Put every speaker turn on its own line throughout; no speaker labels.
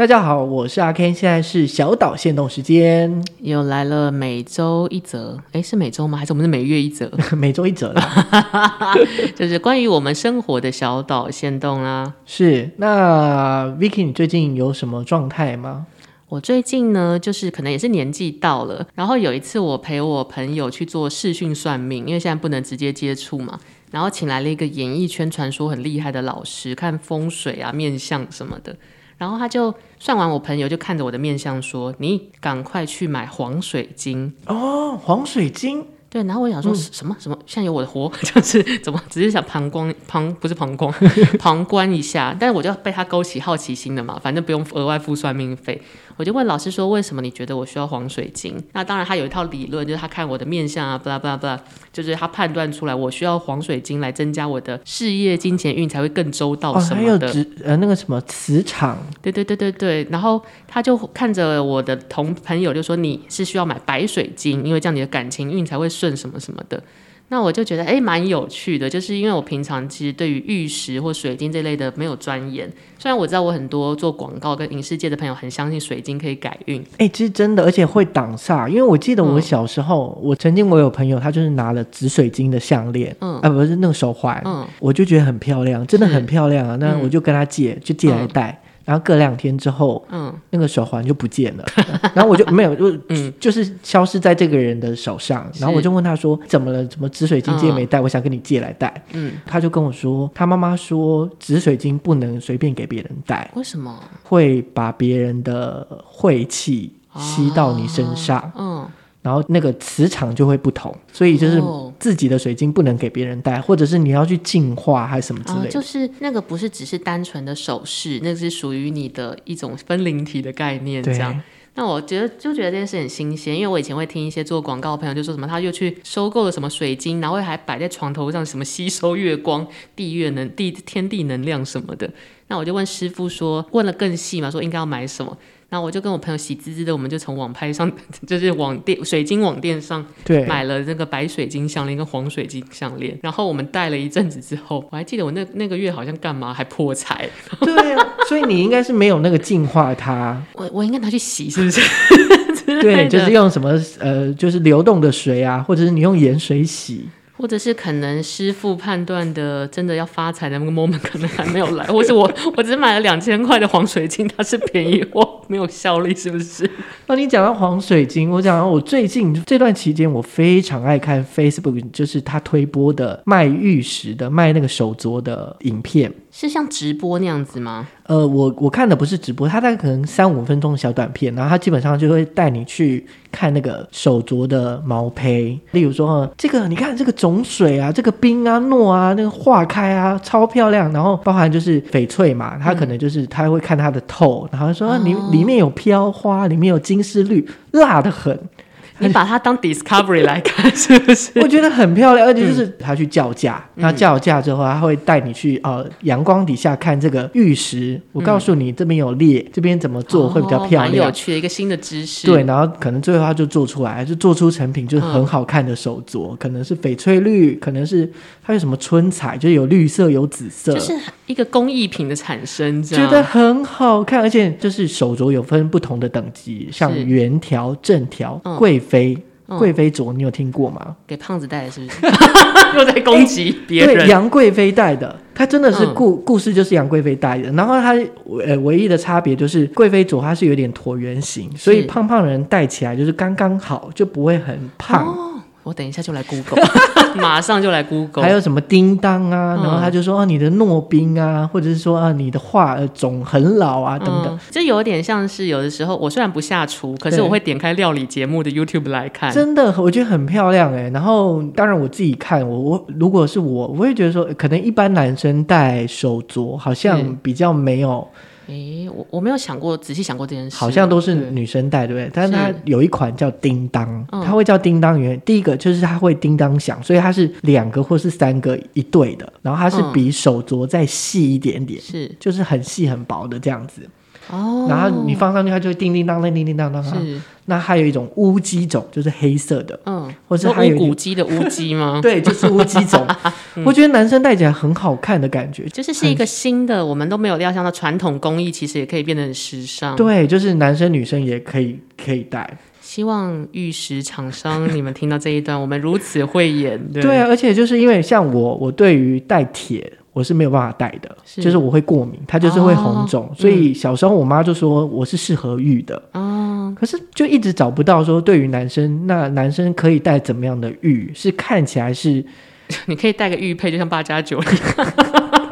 大家好，我是阿 Ken，现在是小岛限动时间，
又来了每周一则，哎，是每周吗？还是我们是每月一则？
每周一则了，
就是关于我们生活的小岛限动啊。
是，那 Vicky，你最近有什么状态吗？
我最近呢，就是可能也是年纪到了，然后有一次我陪我朋友去做视讯算命，因为现在不能直接接触嘛，然后请来了一个演艺圈传说很厉害的老师，看风水啊、面相什么的。然后他就算完，我朋友就看着我的面相说：“你赶快去买黄水晶
哦，黄水晶。”
对，然后我想说什么、嗯、什么，现在有我的活，就是怎么只是想旁观旁不是旁观 旁观一下，但是我就被他勾起好奇心了嘛，反正不用额外付算命费，我就问老师说，为什么你觉得我需要黄水晶？那当然他有一套理论，就是他看我的面相啊，巴拉巴拉巴拉，就是他判断出来我需要黄水晶来增加我的事业金钱运才会更周到什么的。哦、还有
呃那个什么磁场，
对对对对对，然后他就看着我的同朋友就说，你是需要买白水晶，因为这样你的感情运才会顺什么什么的，那我就觉得哎，蛮有趣的。就是因为我平常其实对于玉石或水晶这类的没有钻研，虽然我知道我很多做广告跟影视界的朋友很相信水晶可以改运，
哎，其实真的，而且会挡煞。因为我记得我小时候，嗯、我曾经我有朋友，他就是拿了紫水晶的项链，嗯，啊，不是那个手环，嗯，我就觉得很漂亮，真的很漂亮啊。那我就跟他借，就借来戴。嗯然后隔两天之后，嗯，那个手环就不见了，然后我就没有，就、嗯、就是消失在这个人的手上。然后我就问他说：“怎么了？怎么紫水晶戒没带？嗯、我想跟你借来戴。”嗯，他就跟我说，他妈妈说紫水晶不能随便给别人戴，
为什么？
会把别人的晦气吸到你身上。啊、嗯。然后那个磁场就会不同，所以就是自己的水晶不能给别人戴，哦、或者是你要去净化还是什么之类的。
哦、就是那个不是只是单纯的首饰，那个是属于你的一种分灵体的概念。这样，那我觉得就觉得这件事很新鲜，因为我以前会听一些做广告的朋友就说什么，他又去收购了什么水晶，然后还摆在床头上，什么吸收月光、地月能、地天地能量什么的。那我就问师傅说，问了更细嘛，说应该要买什么？然后我就跟我朋友喜滋滋的，我们就从网拍上，就是网店水晶网店上，对，买了那个白水晶项链跟黄水晶项链。然后我们戴了一阵子之后，我还记得我那那个月好像干嘛还破财。
对啊，所以你应该是没有那个净化它。
我我应该拿去洗，是不是？
对，就是用什么呃，就是流动的水啊，或者是你用盐水洗。
或者是可能师傅判断的真的要发财的那个 moment 可能还没有来，或是我我只是买了两千块的黄水晶，它是便宜货，没有效力，是不是？
那你讲到黄水晶，我讲到我最近这段期间，我非常爱看 Facebook，就是他推播的卖玉石的、卖那个手镯的影片。
是像直播那样子吗？
呃，我我看的不是直播，它大概可能三五分钟的小短片，然后他基本上就会带你去看那个手镯的毛胚，例如说这个你看这个种水啊，这个冰啊、糯啊，那个化开啊，超漂亮。然后包含就是翡翠嘛，他可能就是他会看它的透，然后说里里面有飘花，里面有金丝绿，辣的很。
你把它当 Discovery 来看，是不是？
我觉得很漂亮，而且就是他去叫价，他、嗯、叫价之后，他会带你去呃阳光底下看这个玉石。嗯、我告诉你，这边有裂，这边怎么做会比较漂亮，
有趣的一个新的知识。
对，然后可能最后他就做出来，就做出成品，就是很好看的手镯，嗯、可能是翡翠绿，可能是它有什么春彩，就有绿色有紫色，
就是一个工艺品的产生，
觉得很好看，而且就是手镯有分不同的等级，像圆条、正条、贵。妃贵妃镯，你有听过吗？
给胖子戴的，是不是？又在攻击别人？
对，杨贵妃戴的，她真的是故、嗯、故事就是杨贵妃戴的。然后她呃唯一的差别就是贵妃镯它是有点椭圆形，所以胖胖的人戴起来就是刚刚好，就不会很胖。哦
我等一下就来 Google，马上就来 Google。
还有什么叮当啊？嗯、然后他就说啊，你的诺冰啊，或者是说啊，你的画呃种很老啊，等等。嗯、
这有点像是有的时候，我虽然不下厨，可是我会点开料理节目的 YouTube 来看。
真的，我觉得很漂亮哎。然后当然我自己看，我我如果是我，我会觉得说，可能一般男生戴手镯好像比较没有。
诶，我我没有想过，仔细想过这件事。
好像都是女生戴，对，不对？但是它有一款叫叮当，它会叫叮当，因为第一个就是它会叮当响，所以它是两个或是三个一对的，然后它是比手镯再细一点点，是、嗯、就是很细很薄的这样子。哦，然后你放上去，它就会叮叮当当、叮叮当当。是。那还有一种乌鸡种，就是黑色的，嗯，或者还有
乌骨鸡的乌鸡吗？
对，就是乌鸡种。我觉得男生戴起来很好看的感觉，
就是是一个新的，我们都没有料想到传统工艺，其实也可以变得很时尚。
对，就是男生女生也可以可以戴。
希望玉石厂商，你们听到这一段，我们如此慧眼。对，
对啊，而且就是因为像我，我对于戴铁。我是没有办法戴的，就是我会过敏，它就是会红肿，哦、所以小时候我妈就说我是适合玉的。哦，可是就一直找不到说对于男生，那男生可以戴怎么样的玉，是看起来是，
你可以戴个玉佩，就像八加九一样。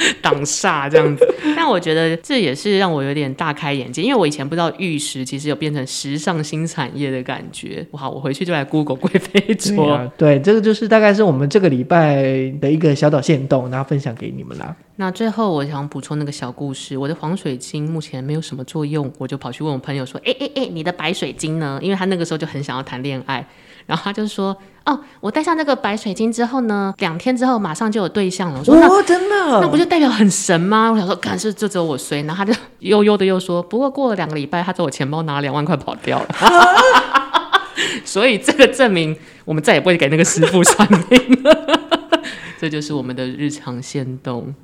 挡煞这样子，但我觉得这也是让我有点大开眼界，因为我以前不知道玉石其实有变成时尚新产业的感觉。哇，我回去就来 Google 贵妃桌。对啊，
对，这个就是大概是我们这个礼拜的一个小岛线动，然后分享给你们啦。
那最后我想补充那个小故事，我的黄水晶目前没有什么作用，我就跑去问我朋友说：“哎哎哎，你的白水晶呢？”因为他那个时候就很想要谈恋爱。然后他就说：“哦，我戴上那个白水晶之后呢，两天之后马上就有对象了。”我说：“哦，
真的？
那不就代表很神吗？”我想说：“看是就只有我衰。”然后他就悠悠的又说：“不过过了两个礼拜，他在我钱包拿了两万块跑掉了。啊” 所以这个证明我们再也不会给那个师傅算命了。这就是我们的日常限动。